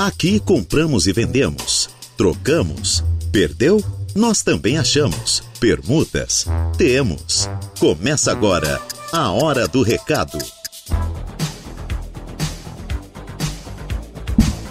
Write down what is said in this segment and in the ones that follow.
Aqui compramos e vendemos, trocamos, perdeu? Nós também achamos. Permutas? Temos. Começa agora a Hora do Recado.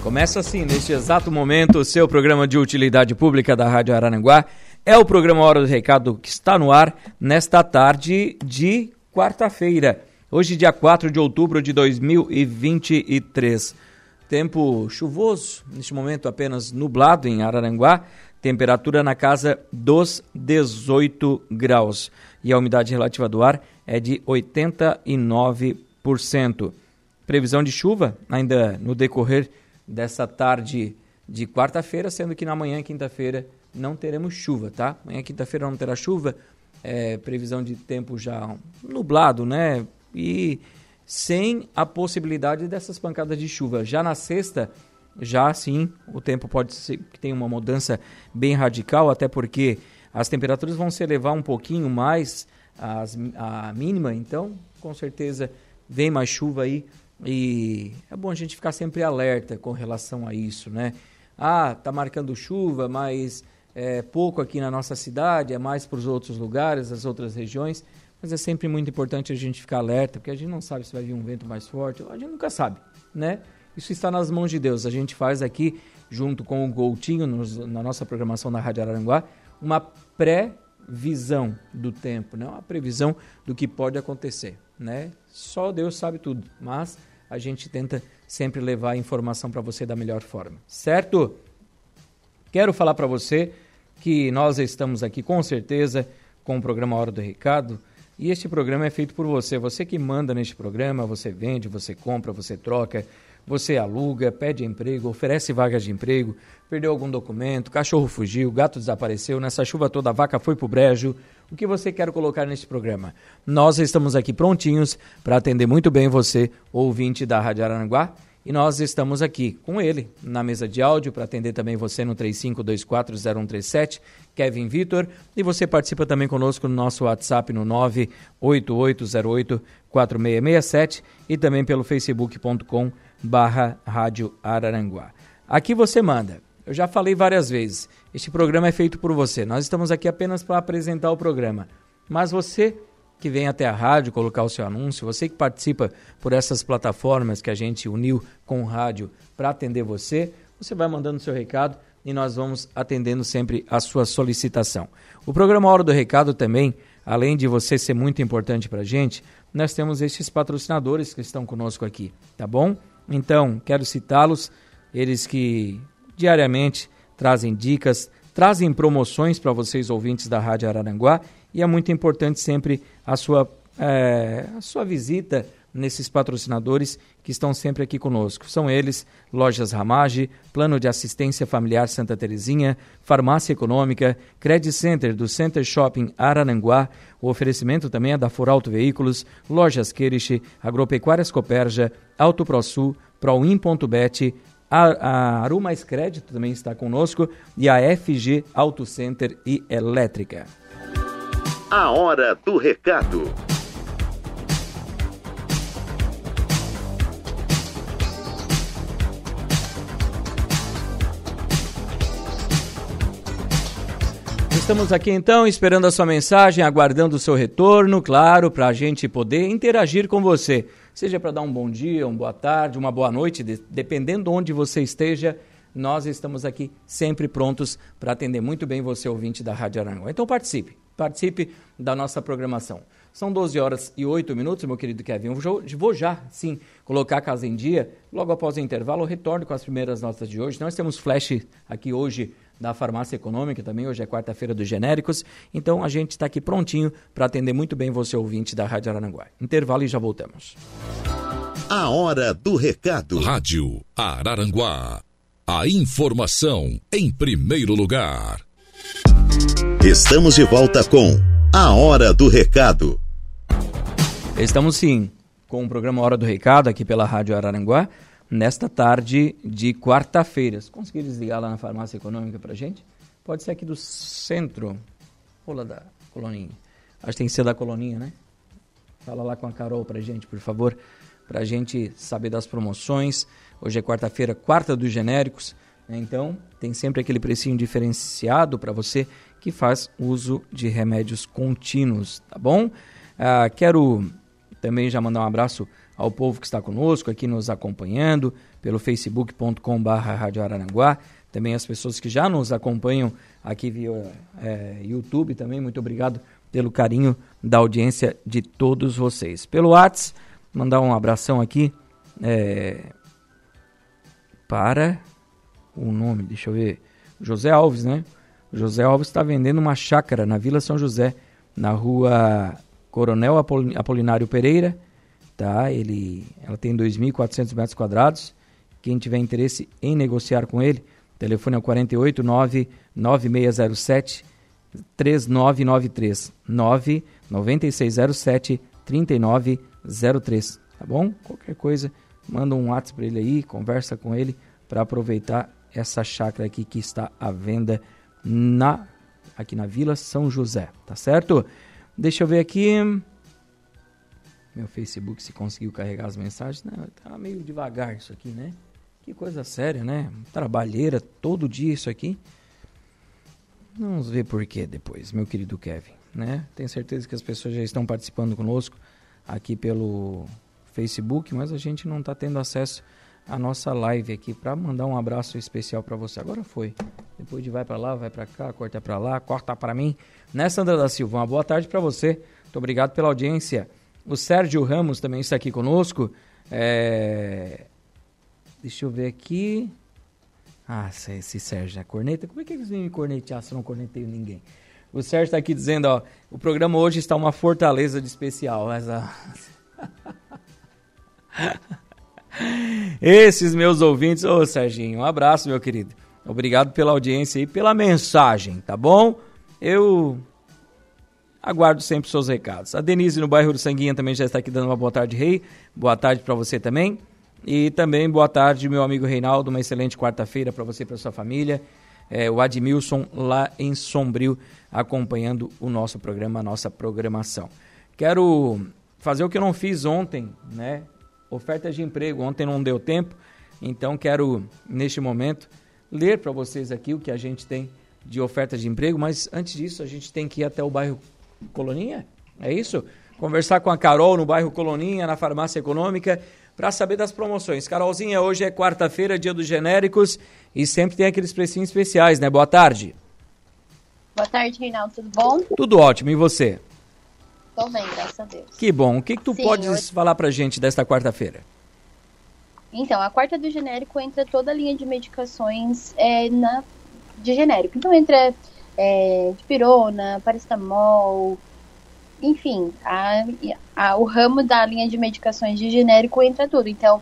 Começa assim, neste exato momento, o seu programa de utilidade pública da Rádio Araranguá. É o programa Hora do Recado que está no ar nesta tarde de quarta-feira, hoje, dia 4 de outubro de 2023. Tempo chuvoso, neste momento apenas nublado em Araranguá, temperatura na casa dos 18 graus. E a umidade relativa do ar é de 89%. Previsão de chuva ainda no decorrer dessa tarde de quarta-feira, sendo que na manhã, quinta-feira, não teremos chuva, tá? Amanhã, quinta-feira, não terá chuva. É, previsão de tempo já nublado, né? E sem a possibilidade dessas pancadas de chuva. Já na sexta, já sim, o tempo pode ser que tenha uma mudança bem radical, até porque as temperaturas vão se elevar um pouquinho mais as, a mínima, então com certeza vem mais chuva aí e é bom a gente ficar sempre alerta com relação a isso, né? Ah, tá marcando chuva, mas é pouco aqui na nossa cidade, é mais para os outros lugares, as outras regiões. Mas é sempre muito importante a gente ficar alerta, porque a gente não sabe se vai vir um vento mais forte, a gente nunca sabe, né? Isso está nas mãos de Deus. A gente faz aqui, junto com o Goutinho, nos, na nossa programação na Rádio Araranguá, uma pré-visão do tempo, né? uma previsão do que pode acontecer. Né? Só Deus sabe tudo, mas a gente tenta sempre levar a informação para você da melhor forma, certo? Quero falar para você que nós estamos aqui com certeza com o programa Hora do Recado e este programa é feito por você. Você que manda neste programa, você vende, você compra, você troca, você aluga, pede emprego, oferece vagas de emprego, perdeu algum documento, cachorro fugiu, gato desapareceu, nessa chuva toda a vaca foi pro brejo. O que você quer colocar neste programa? Nós estamos aqui prontinhos para atender muito bem você, ouvinte da Rádio Aranguá, e nós estamos aqui com ele na mesa de áudio para atender também você no 35240137, Kevin Vitor, e você participa também conosco no nosso WhatsApp no 988084667 e também pelo facebook.com barra Rádio Araranguá. Aqui você manda. Eu já falei várias vezes, este programa é feito por você. Nós estamos aqui apenas para apresentar o programa. Mas você que vem até a rádio colocar o seu anúncio, você que participa por essas plataformas que a gente uniu com o rádio para atender você, você vai mandando seu recado e nós vamos atendendo sempre a sua solicitação. O programa Hora do Recado também, além de você ser muito importante para a gente, nós temos esses patrocinadores que estão conosco aqui, tá bom? Então, quero citá-los, eles que diariamente trazem dicas, trazem promoções para vocês ouvintes da Rádio Araranguá e é muito importante sempre a sua, é, a sua visita nesses patrocinadores que estão sempre aqui conosco. São eles Lojas Ramage, Plano de Assistência Familiar Santa Terezinha, Farmácia Econômica, Credit Center do Center Shopping Arananguá, o oferecimento também é da Foralto Veículos, Lojas Queriche, Agropecuárias Coperja, Auto ProSul, Proin.bet, a Aru Mais Crédito também está conosco e a FG Auto Center e Elétrica. A hora do recado. Estamos aqui então esperando a sua mensagem, aguardando o seu retorno, claro, para a gente poder interagir com você. Seja para dar um bom dia, uma boa tarde, uma boa noite, dependendo onde você esteja, nós estamos aqui sempre prontos para atender muito bem você, ouvinte da Rádio Aranguá. Então participe participe da nossa programação. São 12 horas e 8 minutos, meu querido Kevin. Eu vou já, sim, colocar a casa em dia. Logo após o intervalo, eu retorno com as primeiras notas de hoje. Nós temos flash aqui hoje da farmácia econômica também. Hoje é quarta-feira dos genéricos. Então a gente está aqui prontinho para atender muito bem você, ouvinte da Rádio Araranguá. Intervalo e já voltamos. A hora do recado. Rádio Araranguá. A informação em primeiro lugar. Estamos de volta com A Hora do Recado. Estamos sim com o programa Hora do Recado aqui pela Rádio Araranguá, nesta tarde de quarta-feira. Conseguir desligar lá na farmácia econômica pra gente? Pode ser aqui do centro, ou da coloninha. Acho que tem que ser da coloninha, né? Fala lá com a Carol pra gente, por favor. para a gente saber das promoções. Hoje é quarta-feira, quarta dos genéricos, né? então tem sempre aquele precinho diferenciado para você que faz uso de remédios contínuos, tá bom? Ah, quero também já mandar um abraço ao povo que está conosco aqui nos acompanhando pelo facebook.com.br Rádio Araranguá, também as pessoas que já nos acompanham aqui via é, YouTube também, muito obrigado pelo carinho da audiência de todos vocês. Pelo WhatsApp, mandar um abração aqui é, para o nome, deixa eu ver, José Alves, né? José Alves está vendendo uma chácara na Vila São José, na rua Coronel Apolinário Pereira, tá? Ele, ela tem 2.400 metros quadrados. Quem tiver interesse em negociar com ele, o telefone é o 48 9607 3993 99607 3903, tá bom? Qualquer coisa, manda um WhatsApp para ele aí, conversa com ele para aproveitar essa chácara aqui que está à venda na aqui na Vila São José, tá certo? Deixa eu ver aqui. Meu Facebook se conseguiu carregar as mensagens, né? Tá meio devagar isso aqui, né? Que coisa séria, né? Trabalheira todo dia isso aqui. Vamos ver por que depois, meu querido Kevin, né? Tenho certeza que as pessoas já estão participando conosco aqui pelo Facebook, mas a gente não está tendo acesso à nossa live aqui para mandar um abraço especial para você. Agora foi. Depois de vai para lá, vai para cá, corta para lá, corta para mim. Né, Sandra da Silva? Uma boa tarde para você. Muito obrigado pela audiência. O Sérgio Ramos também está aqui conosco. É... Deixa eu ver aqui. Ah, esse Sérgio é corneta. Como é que eles vêm me cornetear se eu não corneteio ninguém? O Sérgio está aqui dizendo, ó, o programa hoje está uma fortaleza de especial. Essa... Esses meus ouvintes, ô Serginho, um abraço, meu querido. Obrigado pela audiência e pela mensagem, tá bom? Eu Aguardo sempre seus recados. A Denise no bairro do Sanguinha também já está aqui dando uma boa tarde, Rei. Boa tarde para você também. E também boa tarde, meu amigo Reinaldo. Uma excelente quarta-feira para você e para sua família. É, o Admilson lá em Sombrio acompanhando o nosso programa, a nossa programação. Quero fazer o que eu não fiz ontem, né? Ofertas de emprego. Ontem não deu tempo, então quero, neste momento, ler para vocês aqui o que a gente tem de ofertas de emprego, mas antes disso a gente tem que ir até o bairro Coloninha? É isso? Conversar com a Carol no bairro Coloninha, na farmácia econômica, para saber das promoções. Carolzinha, hoje é quarta-feira, dia dos genéricos, e sempre tem aqueles precinhos especiais, né? Boa tarde. Boa tarde, Reinaldo, tudo bom? Tudo ótimo, e você? Tô bem, graças a Deus. Que bom. O que, que tu Sim, podes hoje... falar pra gente desta quarta-feira? Então, a quarta do genérico entra toda a linha de medicações é, na, de genérico. Então, entra é, de pirona, paracetamol, enfim, a, a, o ramo da linha de medicações de genérico entra tudo. Então,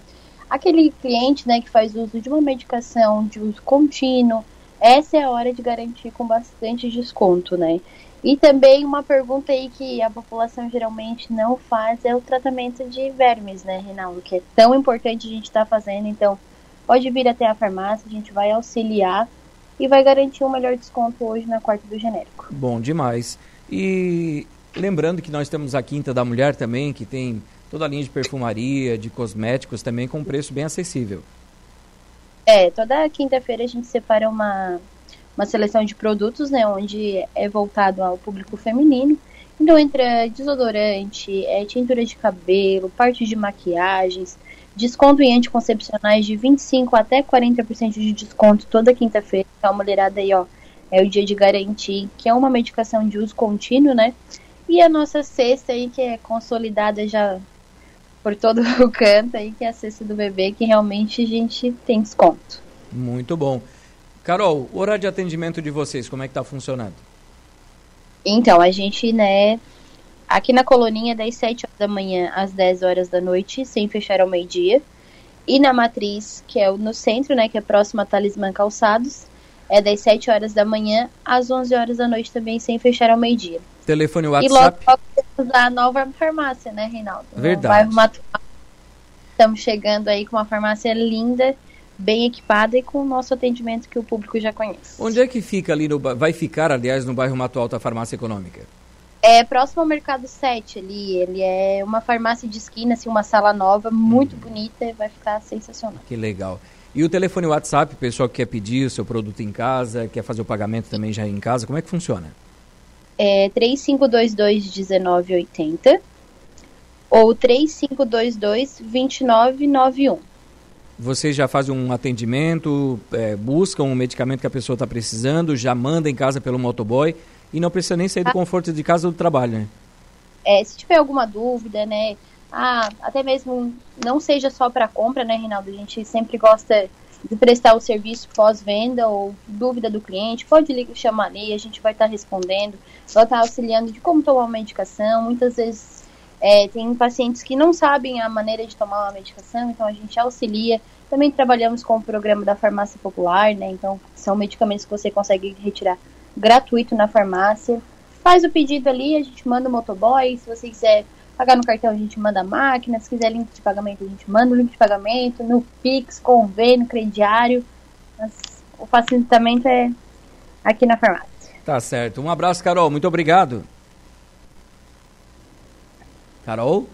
aquele cliente né, que faz uso de uma medicação de uso contínuo, essa é a hora de garantir com bastante desconto, né? E também uma pergunta aí que a população geralmente não faz é o tratamento de vermes, né, Reinaldo? Que é tão importante a gente estar tá fazendo. Então, pode vir até a farmácia, a gente vai auxiliar e vai garantir um melhor desconto hoje na quarta do genérico. Bom demais. E lembrando que nós temos a Quinta da Mulher também, que tem toda a linha de perfumaria, de cosméticos também com um preço bem acessível. É, toda quinta-feira a gente separa uma, uma seleção de produtos, né, onde é voltado ao público feminino. Então entra desodorante, é, tintura de cabelo, parte de maquiagens, Desconto em anticoncepcionais de 25 até 40% de desconto toda quinta-feira. Então, a mulherada aí, ó, é o dia de garantir que é uma medicação de uso contínuo, né? E a nossa cesta aí, que é consolidada já por todo o canto aí, que é a cesta do bebê, que realmente a gente tem desconto. Muito bom. Carol, o horário de atendimento de vocês, como é que tá funcionando? Então, a gente, né, Aqui na coloninha, das 7 horas da manhã às 10 horas da noite, sem fechar ao meio-dia. E na matriz, que é no centro, né, que é próximo a Talismã Calçados, é das 7 horas da manhã às 11 horas da noite também, sem fechar ao meio-dia. Telefone WhatsApp. E logo, logo temos a nova farmácia, né, Reinaldo? Verdade. Estamos chegando aí com uma farmácia linda, bem equipada e com o nosso atendimento que o público já conhece. Onde é que fica ali no vai ficar, aliás, no bairro Mato Alto a farmácia econômica? É próximo ao Mercado 7 ali. Ele é uma farmácia de esquina, assim, uma sala nova, muito bonita, vai ficar sensacional. Que legal. E o telefone WhatsApp, o pessoal que quer pedir o seu produto em casa, quer fazer o pagamento também já em casa, como é que funciona? É 3522-1980 ou 3522-2991. Vocês já fazem um atendimento, é, buscam um medicamento que a pessoa está precisando, já manda em casa pelo motoboy e não precisa nem sair do ah. conforto de casa ou do trabalho, né? É, se tiver alguma dúvida, né? Ah, até mesmo não seja só para compra, né, Rinaldo? A gente sempre gosta de prestar o serviço pós-venda ou dúvida do cliente, pode ligar, chamar ali, a gente vai estar tá respondendo, vai estar tá auxiliando de como tomar a medicação. Muitas vezes é, tem pacientes que não sabem a maneira de tomar uma medicação, então a gente auxilia. Também trabalhamos com o programa da farmácia popular, né? Então são medicamentos que você consegue retirar gratuito na farmácia. Faz o pedido ali, a gente manda o motoboy. Se você quiser pagar no cartão, a gente manda a máquina. Se quiser link de pagamento, a gente manda o link de pagamento. No Pix, convênio, crediário. Mas o facilitamento é aqui na farmácia. Tá certo. Um abraço, Carol. Muito obrigado. Carol?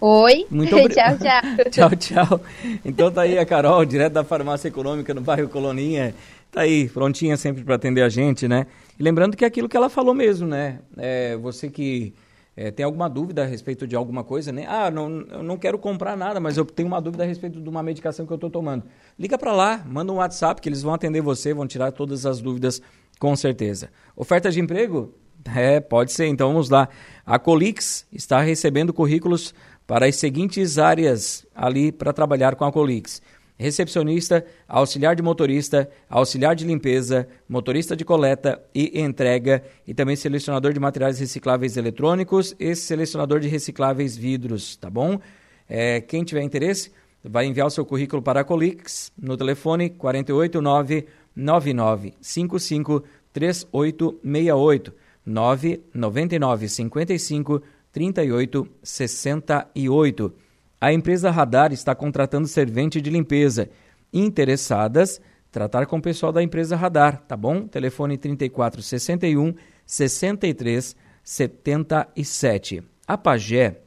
Oi. Muito obrigado. tchau, tchau. tchau, tchau. Então tá aí a Carol, direto da Farmácia Econômica no bairro Coloninha. Tá aí, prontinha sempre para atender a gente, né? E lembrando que é aquilo que ela falou mesmo, né? É, você que é, tem alguma dúvida a respeito de alguma coisa, né? Ah, não, eu não quero comprar nada, mas eu tenho uma dúvida a respeito de uma medicação que eu estou tomando. Liga para lá, manda um WhatsApp que eles vão atender você, vão tirar todas as dúvidas com certeza. Oferta de emprego? É, pode ser. Então vamos lá. A Colix está recebendo currículos para as seguintes áreas ali para trabalhar com a Colix: recepcionista, auxiliar de motorista, auxiliar de limpeza, motorista de coleta e entrega e também selecionador de materiais recicláveis eletrônicos e selecionador de recicláveis vidros, tá bom? É, quem tiver interesse, vai enviar o seu currículo para a Colix no telefone 489 9955 3868 999 55 38 68. A empresa Radar está contratando servente de limpeza. Interessadas, tratar com o pessoal da empresa Radar, tá bom? Telefone 3461 63 77. A Pagé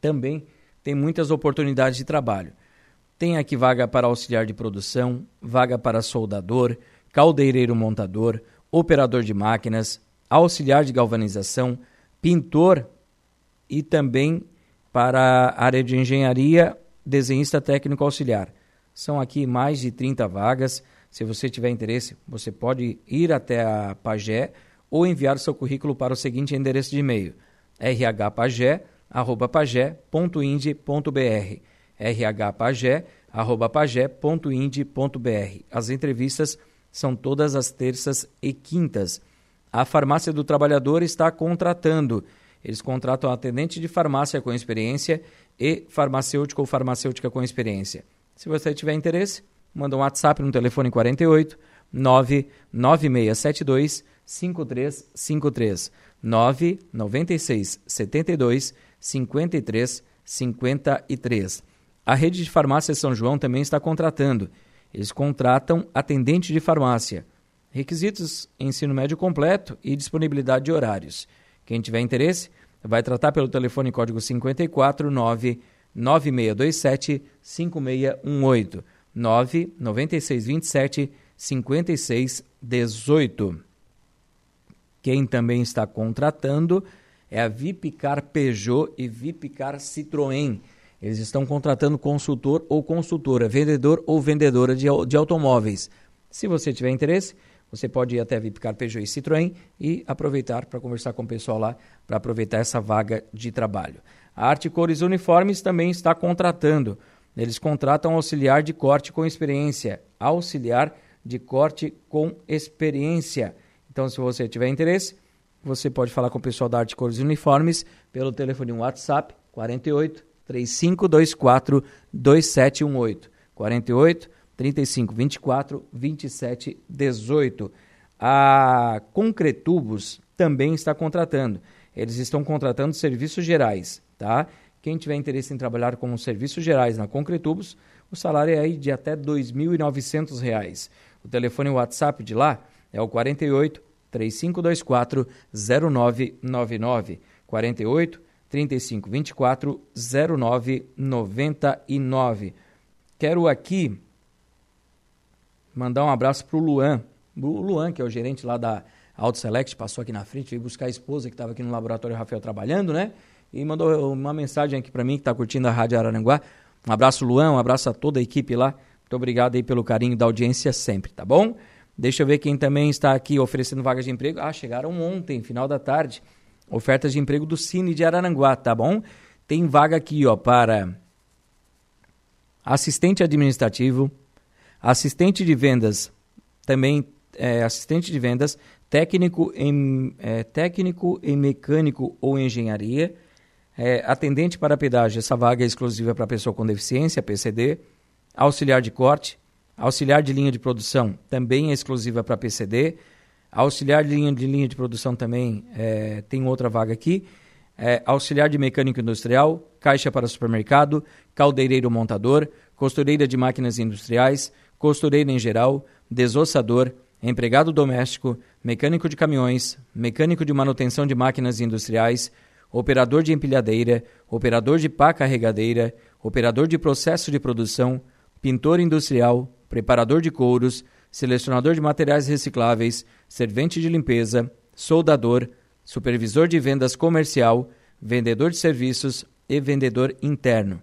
também tem muitas oportunidades de trabalho. Tem aqui vaga para auxiliar de produção, vaga para soldador, caldeireiro montador, operador de máquinas, auxiliar de galvanização, pintor e também para a área de engenharia, desenhista técnico auxiliar. São aqui mais de 30 vagas. Se você tiver interesse, você pode ir até a Pagé ou enviar seu currículo para o seguinte endereço de e-mail: rhpagé@pagé.ind.br. rhpagé@pagé.ind.br. As entrevistas são todas as terças e quintas. A Farmácia do Trabalhador está contratando. Eles contratam atendente de farmácia com experiência e farmacêutico ou farmacêutica com experiência. Se você tiver interesse, manda um WhatsApp no telefone 48 99672 5353 996 72 53 53. A rede de farmácia São João também está contratando. Eles contratam atendente de farmácia. Requisitos: ensino médio completo e disponibilidade de horários. Quem tiver interesse, vai tratar pelo telefone código 549 9627 5618 99627 5618. Quem também está contratando é a Vipcar Peugeot e Vipcar Citroën. Eles estão contratando consultor ou consultora, vendedor ou vendedora de, de automóveis. Se você tiver interesse, você pode ir até a Vipcar Peugeot e Citroën e aproveitar para conversar com o pessoal lá, para aproveitar essa vaga de trabalho. A Arte Cores Uniformes também está contratando. Eles contratam auxiliar de corte com experiência. Auxiliar de corte com experiência. Então, se você tiver interesse, você pode falar com o pessoal da Arte Cores Uniformes pelo telefone WhatsApp 48 3524 2718. 48 35 24 27 18. A Concretubos também está contratando. Eles estão contratando serviços gerais, tá? Quem tiver interesse em trabalhar como serviços gerais na Concretubos, o salário é aí de até R$ 2.900. O telefone WhatsApp de lá é o 48 3524 0999 48 35 24 0999. Quero aqui mandar um abraço para o Luan. O Luan, que é o gerente lá da Auto Select, passou aqui na frente, veio buscar a esposa que estava aqui no laboratório Rafael trabalhando, né? E mandou uma mensagem aqui para mim que está curtindo a Rádio Araranguá. Um abraço, Luan, um abraço a toda a equipe lá. Muito obrigado aí pelo carinho da audiência sempre, tá bom? Deixa eu ver quem também está aqui oferecendo vagas de emprego. Ah, chegaram ontem, final da tarde. Ofertas de emprego do Cine de Araranguá, tá bom? Tem vaga aqui, ó, para assistente administrativo, assistente de vendas, também é, assistente de vendas, técnico em, é, técnico em mecânico ou engenharia, é, atendente para pedágio, essa vaga é exclusiva para pessoa com deficiência, PCD, auxiliar de corte, Auxiliar de linha de produção também é exclusiva para PCD. Auxiliar de linha de, linha de produção também é, tem outra vaga aqui. É, auxiliar de mecânico industrial, caixa para supermercado, caldeireiro montador, costureira de máquinas industriais, costureira em geral, desossador, empregado doméstico, mecânico de caminhões, mecânico de manutenção de máquinas industriais, operador de empilhadeira, operador de pá carregadeira, operador de processo de produção, pintor industrial, preparador de couros, selecionador de materiais recicláveis, servente de limpeza, soldador, supervisor de vendas comercial, vendedor de serviços e vendedor interno.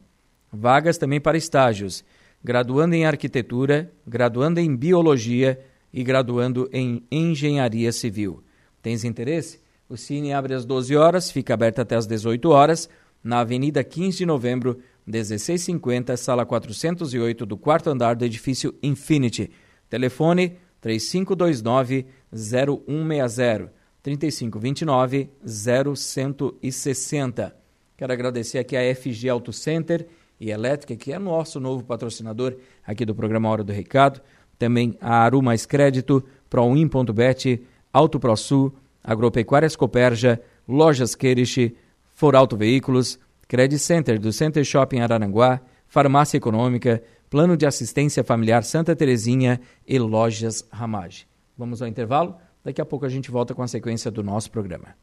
Vagas também para estágios, graduando em arquitetura, graduando em biologia e graduando em engenharia civil. Tens interesse? O Cine abre às 12 horas, fica aberto até às 18 horas, na Avenida 15 de Novembro, 1650, sala 408 do quarto andar do edifício Infinity. Telefone 3529 0160 3529 0160. Quero agradecer aqui a FG Auto Center e Elétrica, que é nosso novo patrocinador aqui do programa Hora do Recado. Também a Aru Mais Crédito, Proin.bet, Auto ProSul, Agropecuárias Coperja, Lojas Queriche, For Auto Veículos, Credit Center do Center Shopping Araranguá, Farmácia Econômica, Plano de Assistência Familiar Santa Terezinha e Lojas Ramage. Vamos ao intervalo? Daqui a pouco a gente volta com a sequência do nosso programa.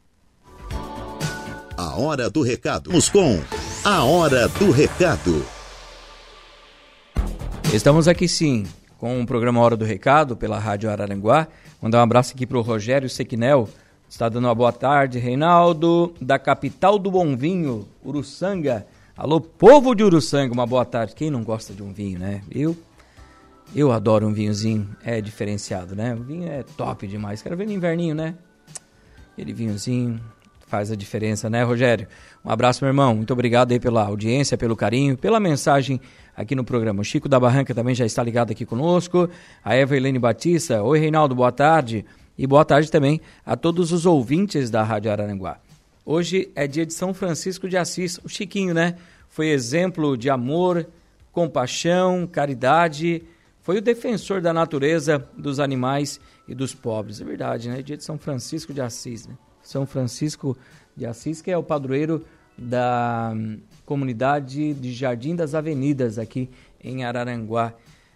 A Hora do Recado. Vamos com A Hora do Recado. Estamos aqui sim com o programa Hora do Recado pela Rádio Araranguá. Mandar um abraço aqui para o Rogério Sequinel, Está dando uma boa tarde, Reinaldo, da capital do bom vinho, Uruçanga. Alô, povo de Uruçanga, uma boa tarde. Quem não gosta de um vinho, né? Eu eu adoro um vinhozinho, é diferenciado, né? O vinho é top demais. Quero ver no inverninho, né? Aquele vinhozinho faz a diferença, né, Rogério? Um abraço, meu irmão. Muito obrigado aí pela audiência, pelo carinho, pela mensagem aqui no programa. O Chico da Barranca também já está ligado aqui conosco. A Eva Helene Batista. Oi, Reinaldo, boa tarde. E boa tarde também a todos os ouvintes da Rádio Araranguá. Hoje é dia de São Francisco de Assis, o Chiquinho, né? Foi exemplo de amor, compaixão, caridade, foi o defensor da natureza, dos animais e dos pobres. É verdade, né? Dia de São Francisco de Assis, né? São Francisco de Assis, que é o padroeiro da hum, comunidade de Jardim das Avenidas aqui em Araranguá.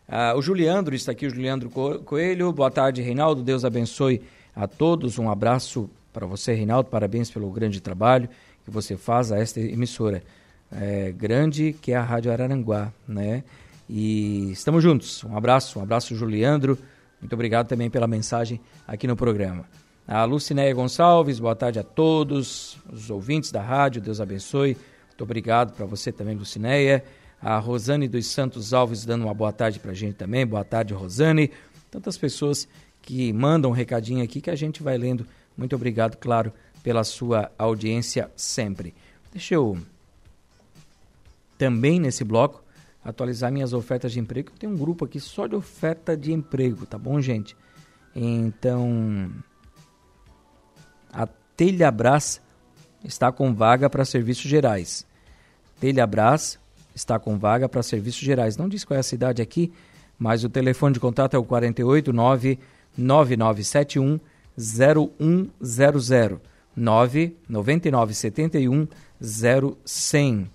Ah, o Juliandro está aqui, o Juliandro Coelho. Boa tarde, Reinaldo. Deus abençoe a todos. Um abraço para você, Reinaldo. Parabéns pelo grande trabalho que você faz a esta emissora é, grande que é a Rádio Araranguá, né? E estamos juntos. Um abraço, um abraço, Juliandro. Muito obrigado também pela mensagem aqui no programa. A Lucinéia Gonçalves, boa tarde a todos os ouvintes da rádio. Deus abençoe. Muito obrigado para você também, Lucinéia. A Rosane dos Santos Alves dando uma boa tarde para a gente também. Boa tarde, Rosane. Tantas pessoas que mandam um recadinho aqui que a gente vai lendo. Muito obrigado, claro, pela sua audiência sempre. Deixa eu também nesse bloco atualizar minhas ofertas de emprego. Tem um grupo aqui só de oferta de emprego, tá bom, gente? Então, a Telhabras está com vaga para serviços gerais. Telhabras está com vaga para serviços gerais. Não diz qual é a cidade aqui, mas o telefone de contato é o 489 9971 0100 99971 0100.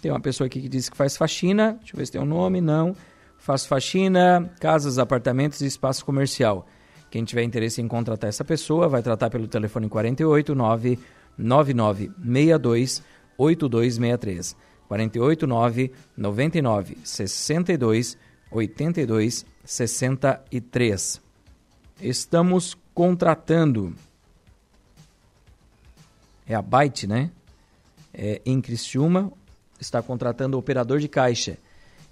Tem uma pessoa aqui que diz que faz faxina, deixa eu ver se tem um nome, não. Faz faxina, casas, apartamentos e espaço comercial. Quem tiver interesse em contratar essa pessoa, vai tratar pelo telefone 48 99962 8263. 48 999 62 82 63. Estamos contratando. É a Byte, né? É, em Criciúma, está contratando operador de caixa.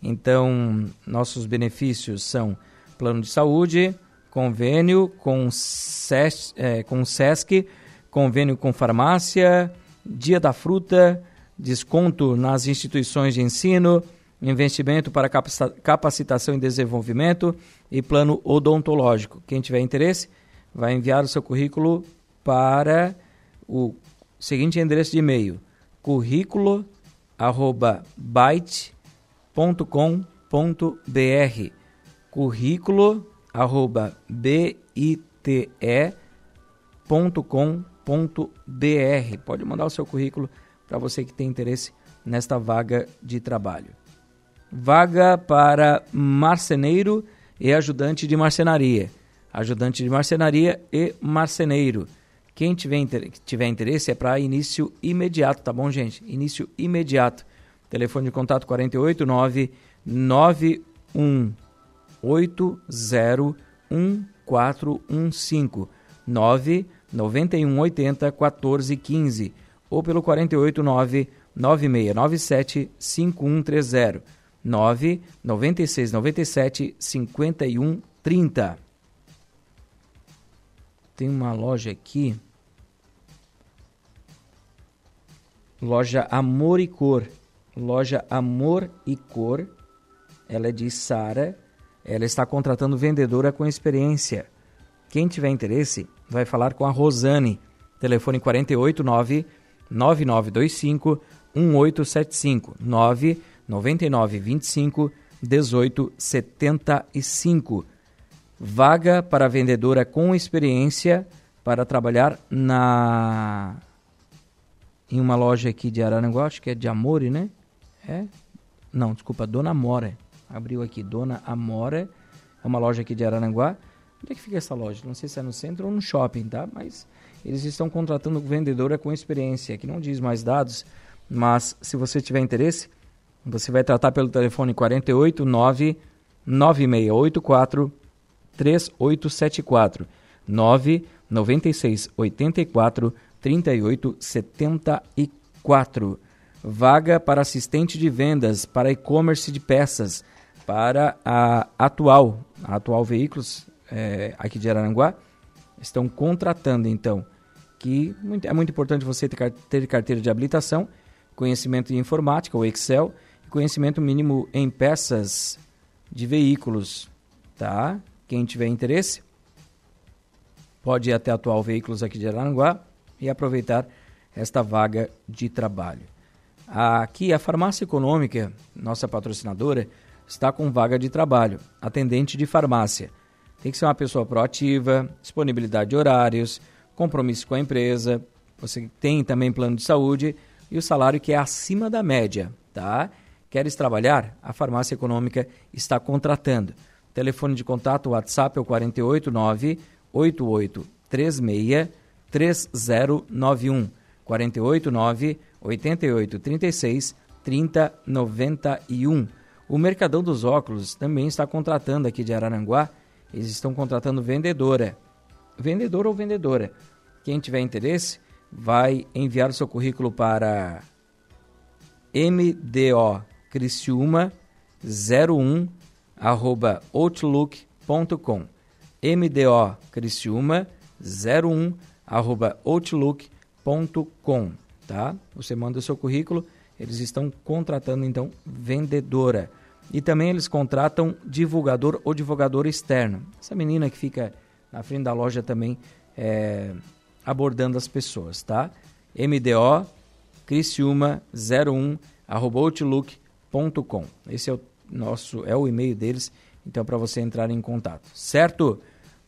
Então, nossos benefícios são plano de saúde, convênio com, SES, é, com SESC, convênio com farmácia, dia da fruta, desconto nas instituições de ensino, investimento para capacitação e desenvolvimento e plano odontológico. Quem tiver interesse, vai enviar o seu currículo para o seguinte endereço de e-mail: currículo@byte.com.br. currículo@bite.com.br. Pode mandar o seu currículo para você que tem interesse nesta vaga de trabalho. Vaga para marceneiro e ajudante de marcenaria. Ajudante de marcenaria e marceneiro. Quem tiver, inter... tiver interesse é para início imediato, tá bom, gente? Início imediato. Telefone de contato 489 91801415 99180 1415 ou pelo 489 9697 5130 9 96 97 51 30. Tem uma loja aqui. Loja Amor e Cor. Loja Amor e Cor. Ela é de Sara. Ela está contratando vendedora com experiência. Quem tiver interesse, vai falar com a Rosane. Telefone 489 9925 1875 9 99 25 18 75. Vaga para vendedora com experiência para trabalhar na em uma loja aqui de Araranguá, acho que é de Amore, né? É? Não, desculpa, Dona Amora. Abriu aqui, Dona Amora. É uma loja aqui de Araranguá. Onde é que fica essa loja? Não sei se é no centro ou no shopping, tá? Mas eles estão contratando vendedora com experiência, que não diz mais dados, mas se você tiver interesse, você vai tratar pelo telefone 489 9684 3874 996 84 3874. Vaga para assistente de vendas para e-commerce de peças para a Atual, a Atual Veículos é, aqui de Araranguá, estão contratando então que é muito importante você ter carteira de habilitação, conhecimento de informática, o Excel, conhecimento mínimo em peças de veículos, tá? Quem tiver interesse, pode ir até a Atual Veículos aqui de Aranguá e aproveitar esta vaga de trabalho. Aqui a Farmácia Econômica, nossa patrocinadora, está com vaga de trabalho, atendente de farmácia. Tem que ser uma pessoa proativa, disponibilidade de horários, compromisso com a empresa, você tem também plano de saúde e o salário que é acima da média, tá? Queres trabalhar? A Farmácia Econômica está contratando. Telefone de contato WhatsApp é o 489 8836 3091 489 8836 3091. O Mercadão dos Óculos também está contratando aqui de Araranguá. Eles estão contratando vendedora. Vendedor ou vendedora. Quem tiver interesse, vai enviar o seu currículo para MDO criciúma 01 arroba outlook.com mdo criciúma 01 arroba outlook.com tá? Você manda o seu currículo, eles estão contratando então vendedora. E também eles contratam divulgador ou divulgador externo. Essa menina que fica na frente da loja também é, abordando as pessoas, tá? MDO Criciúma 01 arroba outlook.com. Esse é o nosso é o e-mail deles, então para você entrar em contato, certo?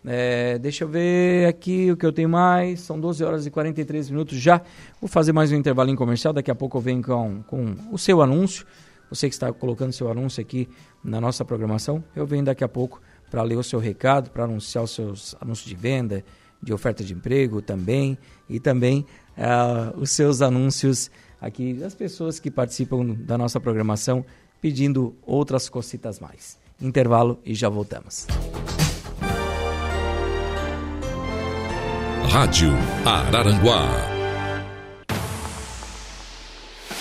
É, deixa eu ver aqui o que eu tenho mais. São 12 horas e 43 minutos já. Vou fazer mais um intervalo comercial. Daqui a pouco eu venho com, com o seu anúncio. Você que está colocando seu anúncio aqui na nossa programação, eu venho daqui a pouco para ler o seu recado, para anunciar os seus anúncios de venda, de oferta de emprego também, e também uh, os seus anúncios aqui das pessoas que participam da nossa programação pedindo outras cositas mais. Intervalo e já voltamos. Rádio Araranguá.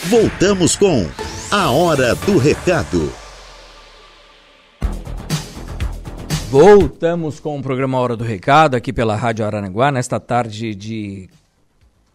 Voltamos com A Hora do Recado. Voltamos com o programa Hora do Recado aqui pela Rádio Araranguá nesta tarde de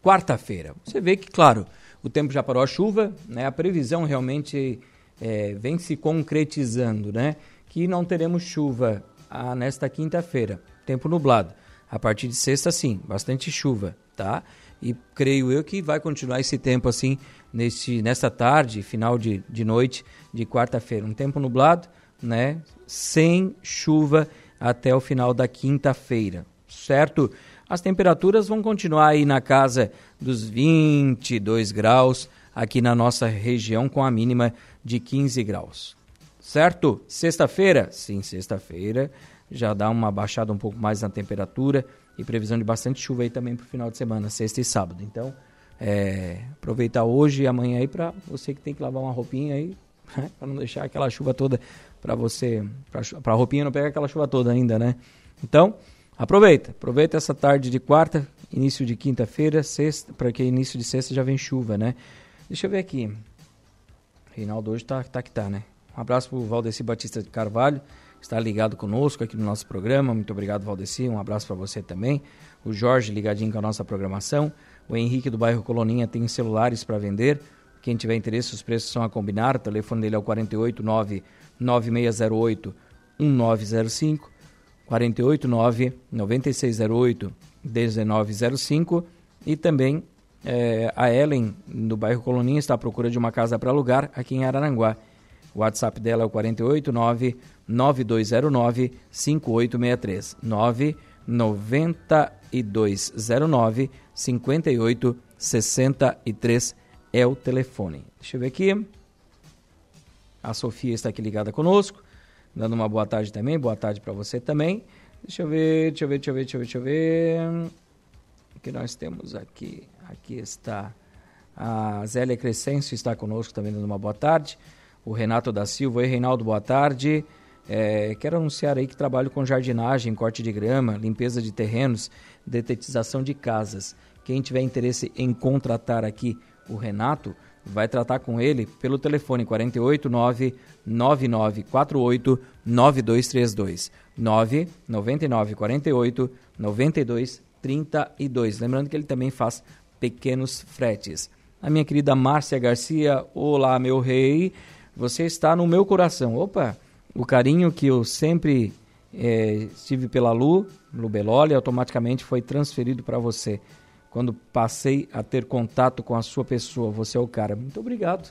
quarta-feira. Você vê que, claro, o tempo já parou a chuva, né? A previsão realmente é, vem se concretizando, né? Que não teremos chuva ah, nesta quinta-feira, tempo nublado. A partir de sexta, sim, bastante chuva, tá? E creio eu que vai continuar esse tempo assim neste, nesta tarde, final de, de noite de quarta-feira. Um tempo nublado, né? Sem chuva até o final da quinta-feira, certo? As temperaturas vão continuar aí na casa dos 22 graus aqui na nossa região, com a mínima de 15 graus. Certo? Sexta-feira? Sim, sexta-feira já dá uma baixada um pouco mais na temperatura e previsão de bastante chuva aí também para o final de semana, sexta e sábado. Então, é, aproveitar hoje e amanhã aí para você que tem que lavar uma roupinha aí, né, para não deixar aquela chuva toda para você, para a roupinha não pegar aquela chuva toda ainda, né? Então, aproveita, aproveita essa tarde de quarta, início de quinta-feira, sexta, porque início de sexta já vem chuva, né? Deixa eu ver aqui. Reinaldo hoje tá, tá que tá, né? Um abraço pro Valdeci Batista de Carvalho está ligado conosco aqui no nosso programa. Muito obrigado, Valdeci. Um abraço para você também. O Jorge ligadinho com a nossa programação. O Henrique do bairro Coloninha tem celulares para vender. Quem tiver interesse, os preços são a combinar. O telefone dele é o 489 9608 1905 489 9608 1905 e também é, a Ellen do bairro Coloninha está à procura de uma casa para alugar aqui em Araranguá. O WhatsApp dela é o 489 9209 5863 99209 5863 é o telefone. Deixa eu ver aqui. A Sofia está aqui ligada conosco, dando uma boa tarde também. Boa tarde para você também. Deixa eu ver, deixa eu ver, deixa eu ver, deixa eu ver, deixa eu ver. O que nós temos aqui? Aqui está a Zélia Crescencio está conosco também dando uma boa tarde. O Renato da Silva. Oi, Reinaldo, boa tarde. É, quero anunciar aí que trabalho com jardinagem, corte de grama, limpeza de terrenos, detetização de casas. Quem tiver interesse em contratar aqui o Renato, vai tratar com ele pelo telefone 489 9948 9232 999 48 92 32. Lembrando que ele também faz pequenos fretes. A minha querida Márcia Garcia, olá meu rei, você está no meu coração. Opa, o carinho que eu sempre é, tive pela Lu, Lu Beloli, automaticamente foi transferido para você. Quando passei a ter contato com a sua pessoa, você é o cara. Muito obrigado.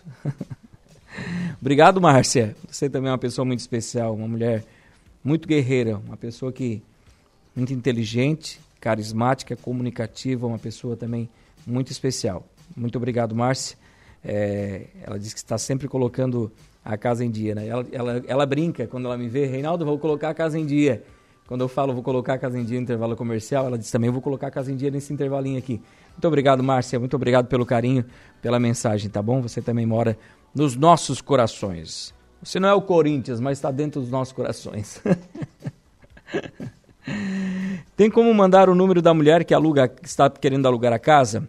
obrigado, Márcia. Você também é uma pessoa muito especial, uma mulher muito guerreira, uma pessoa que muito inteligente, carismática, comunicativa, uma pessoa também muito especial. Muito obrigado, Márcia. É, ela diz que está sempre colocando a casa em dia, né? Ela, ela, ela brinca quando ela me vê, Reinaldo, vou colocar a casa em dia. Quando eu falo vou colocar a casa em dia no intervalo comercial, ela diz também vou colocar a casa em dia nesse intervalinho aqui. Muito obrigado, Márcia. Muito obrigado pelo carinho, pela mensagem, tá bom? Você também mora nos nossos corações. Você não é o Corinthians, mas está dentro dos nossos corações. Tem como mandar o número da mulher que aluga, está querendo alugar a casa?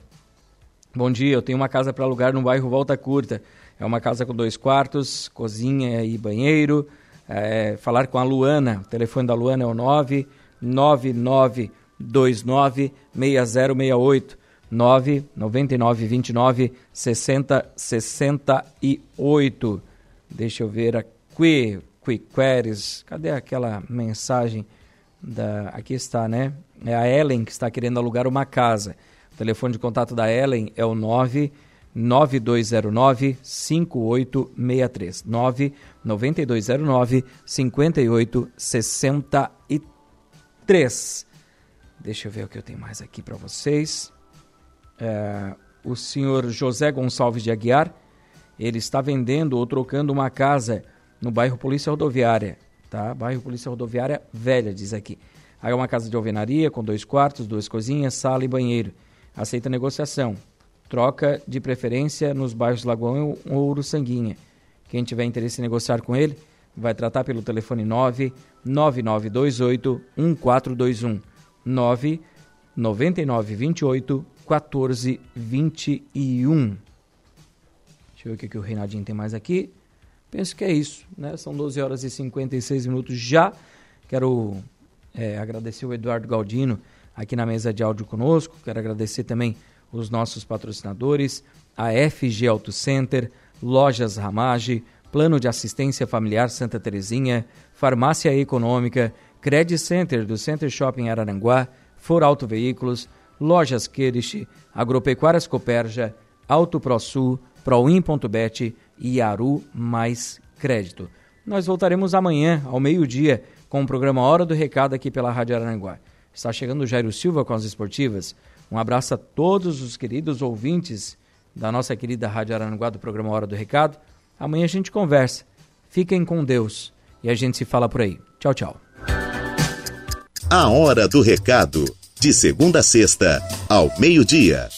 Bom dia, eu tenho uma casa para alugar no bairro Volta Curta. É uma casa com dois quartos, cozinha e banheiro. É, falar com a Luana, o telefone da Luana é o 99929 6068 99929 6068. Deixa eu ver a que Queries. Cadê aquela mensagem da aqui está, né? É a Ellen que está querendo alugar uma casa. O telefone de contato da Ellen é o 9 9209 5863 99209 5863. Deixa eu ver o que eu tenho mais aqui para vocês. É, o senhor José Gonçalves de Aguiar, ele está vendendo ou trocando uma casa no bairro Polícia Rodoviária. tá? Bairro Polícia Rodoviária Velha, diz aqui. Aí é uma casa de alvenaria com dois quartos, duas cozinhas, sala e banheiro. Aceita negociação. Troca de preferência nos bairros Lagoão ou Sanguinha. Quem tiver interesse em negociar com ele, vai tratar pelo telefone 99928 1421 99928 1421. Deixa eu ver o que o Reinaldinho tem mais aqui. Penso que é isso, né? São 12 horas e 56 minutos já. Quero é, agradecer o Eduardo Galdino aqui na mesa de áudio conosco. Quero agradecer também os nossos patrocinadores, a FG Auto Center, Lojas Ramage, Plano de Assistência Familiar Santa Terezinha, Farmácia Econômica, Credit Center do Center Shopping Araranguá, For Auto Veículos, Lojas Querish, Agropecuárias Coperja, Auto ProSul, Proin.bet e Aru Mais Crédito. Nós voltaremos amanhã, ao meio-dia, com o programa Hora do Recado aqui pela Rádio Araranguá. Está chegando o Jairo Silva com as esportivas. Um abraço a todos os queridos ouvintes da nossa querida Rádio Araranguá do programa Hora do Recado. Amanhã a gente conversa. Fiquem com Deus e a gente se fala por aí. Tchau, tchau. A Hora do Recado, de segunda a sexta, ao meio-dia.